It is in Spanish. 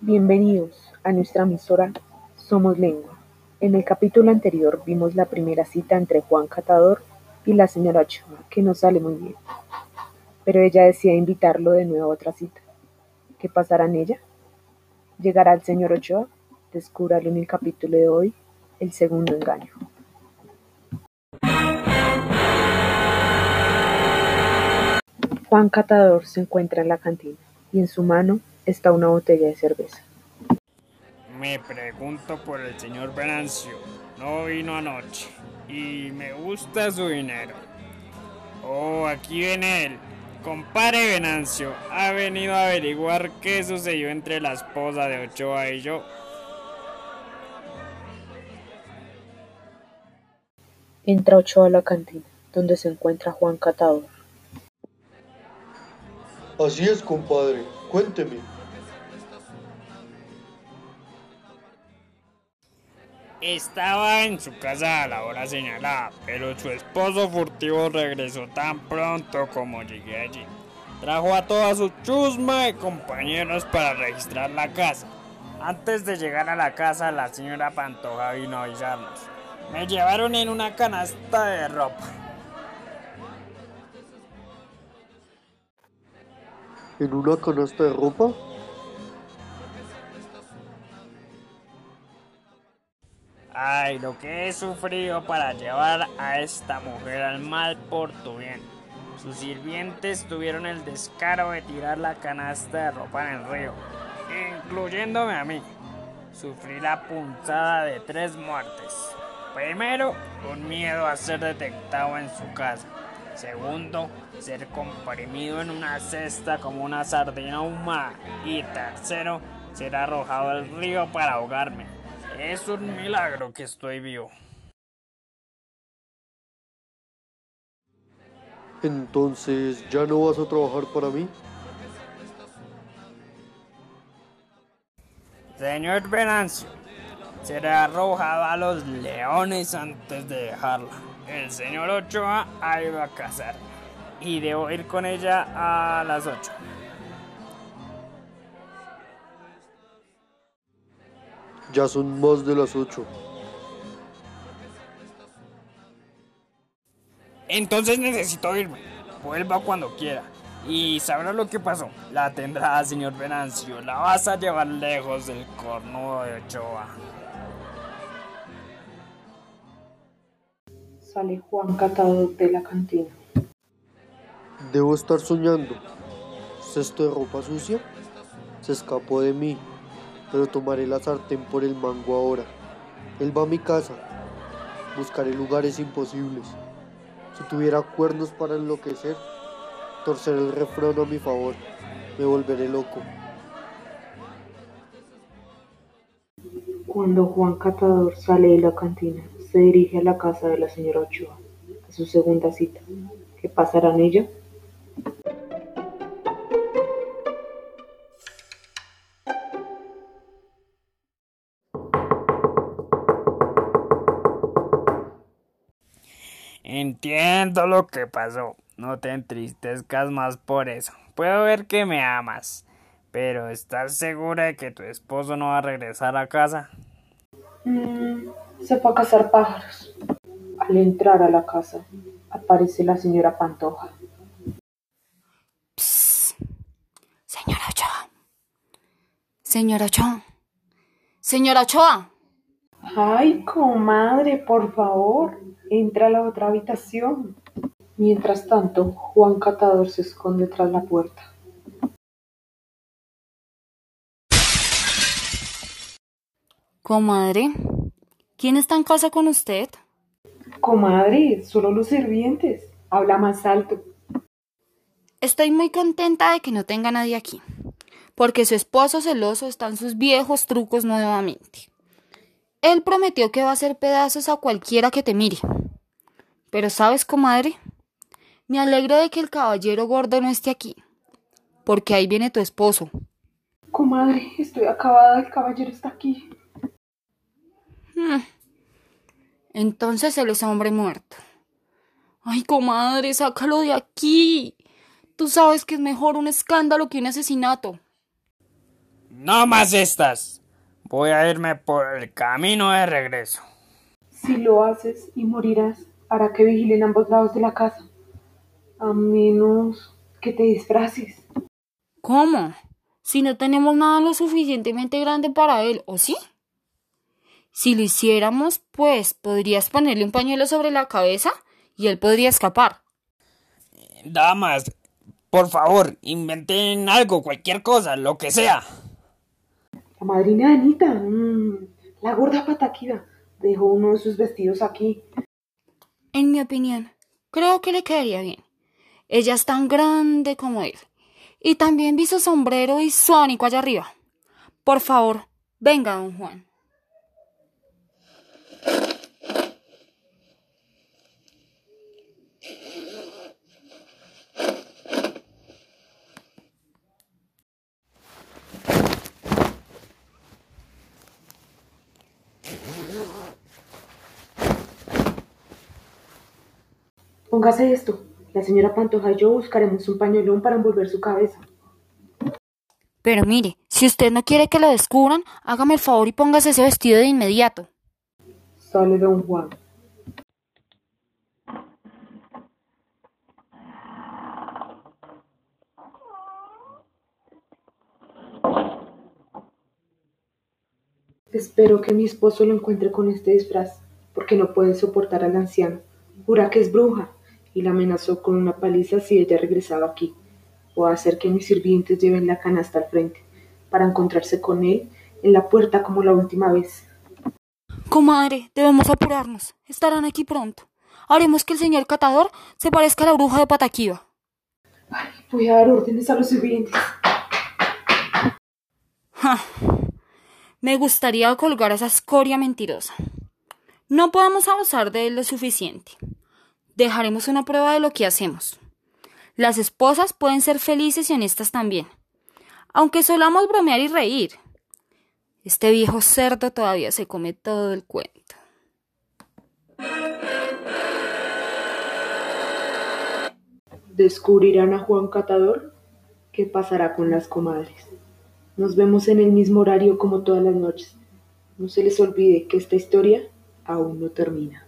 Bienvenidos a nuestra emisora Somos Lengua. En el capítulo anterior vimos la primera cita entre Juan Catador y la señora Ochoa, que no sale muy bien. Pero ella decide invitarlo de nuevo a otra cita. ¿Qué pasará en ella? ¿Llegará el señor Ochoa? Descúbralo en el capítulo de hoy, el segundo engaño. Juan Catador se encuentra en la cantina y en su mano está una botella de cerveza. Me pregunto por el señor Venancio. No vino anoche. Y me gusta su dinero. Oh, aquí viene él. Compare Venancio. Ha venido a averiguar qué sucedió entre la esposa de Ochoa y yo. Entra Ochoa a la cantina, donde se encuentra Juan Catador. Así es, compadre. Cuénteme. Estaba en su casa a la hora señalada, pero su esposo furtivo regresó tan pronto como llegué allí. Trajo a toda su chusma de compañeros para registrar la casa. Antes de llegar a la casa, la señora Pantoja vino a avisarnos. Me llevaron en una canasta de ropa. ¿En una canasta de ropa? Ay, lo que he sufrido para llevar a esta mujer al mal por tu bien. Sus sirvientes tuvieron el descaro de tirar la canasta de ropa en el río, incluyéndome a mí. Sufrí la punzada de tres muertes. Primero, un miedo a ser detectado en su casa. Segundo, ser comprimido en una cesta como una sardina humana. Y tercero, ser arrojado al río para ahogarme. Es un milagro que estoy vivo. Entonces, ¿ya no vas a trabajar para mí? Señor Venancio, será arrojado a los leones antes de dejarla. El señor Ochoa ha ido a cazar y debo ir con ella a las 8. Ya son más de las ocho. Entonces necesito irme. Vuelva cuando quiera. Y sabrá lo que pasó. La tendrá, señor Venancio. La vas a llevar lejos del cornudo de Ochoa. Sale Juan Catador de la cantina. Debo estar soñando. ¿Cesto de ropa sucia? Se escapó de mí, pero tomaré la sartén por el mango ahora. Él va a mi casa. Buscaré lugares imposibles. Si tuviera cuernos para enloquecer, torceré el refrán a mi favor. Me volveré loco. Cuando Juan Catador sale de la cantina, se dirige a la casa de la señora Ochoa, a su segunda cita. ¿Qué pasará en ella? Entiendo lo que pasó. No te entristezcas más por eso. Puedo ver que me amas. Pero ¿estás segura de que tu esposo no va a regresar a casa? Mm, se fue a cazar pájaros. Al entrar a la casa, aparece la señora Pantoja. Señora Ochoa. Señora Ochoa. Señora Ochoa. Ay, comadre, por favor, entra a la otra habitación. Mientras tanto, Juan Catador se esconde tras la puerta. Comadre, ¿quién está en casa con usted? Comadre, solo los sirvientes. Habla más alto. Estoy muy contenta de que no tenga nadie aquí, porque su esposo celoso está en sus viejos trucos nuevamente. Él prometió que va a hacer pedazos a cualquiera que te mire. Pero sabes, comadre, me alegro de que el caballero gordo no esté aquí, porque ahí viene tu esposo. Comadre, estoy acabada, el caballero está aquí. Hmm. Entonces él es hombre muerto. Ay, comadre, sácalo de aquí. Tú sabes que es mejor un escándalo que un asesinato. No más estas. Voy a irme por el camino de regreso. Si lo haces y morirás, hará que vigilen ambos lados de la casa. A menos que te disfraces. ¿Cómo? Si no tenemos nada lo suficientemente grande para él, ¿o sí? Si lo hiciéramos, pues podrías ponerle un pañuelo sobre la cabeza y él podría escapar. Damas, por favor, inventen algo, cualquier cosa, lo que sea. La madrina de Anita, mm, la gorda pataquida, dejó uno de sus vestidos aquí. En mi opinión, creo que le quedaría bien. Ella es tan grande como él. Y también vi su sombrero y su allá arriba. Por favor, venga, don Juan. Póngase esto. La señora Pantoja y yo buscaremos un pañuelón para envolver su cabeza. Pero mire, si usted no quiere que lo descubran, hágame el favor y póngase ese vestido de inmediato. Sale don Juan. Espero que mi esposo lo encuentre con este disfraz, porque no puede soportar al anciano. Jura que es bruja y la amenazó con una paliza si ella regresaba aquí, o a hacer que mis sirvientes lleven la canasta al frente, para encontrarse con él en la puerta como la última vez. Comadre, debemos apurarnos. Estarán aquí pronto. Haremos que el señor catador se parezca a la bruja de Pataquiva. Ay, voy a dar órdenes a los sirvientes. Ja. Me gustaría colgar a esa escoria mentirosa. No podemos abusar de él lo suficiente. Dejaremos una prueba de lo que hacemos. Las esposas pueden ser felices y honestas también, aunque solamos bromear y reír. Este viejo cerdo todavía se come todo el cuento. ¿Descubrirán a Juan Catador? ¿Qué pasará con las comadres? Nos vemos en el mismo horario como todas las noches. No se les olvide que esta historia aún no termina.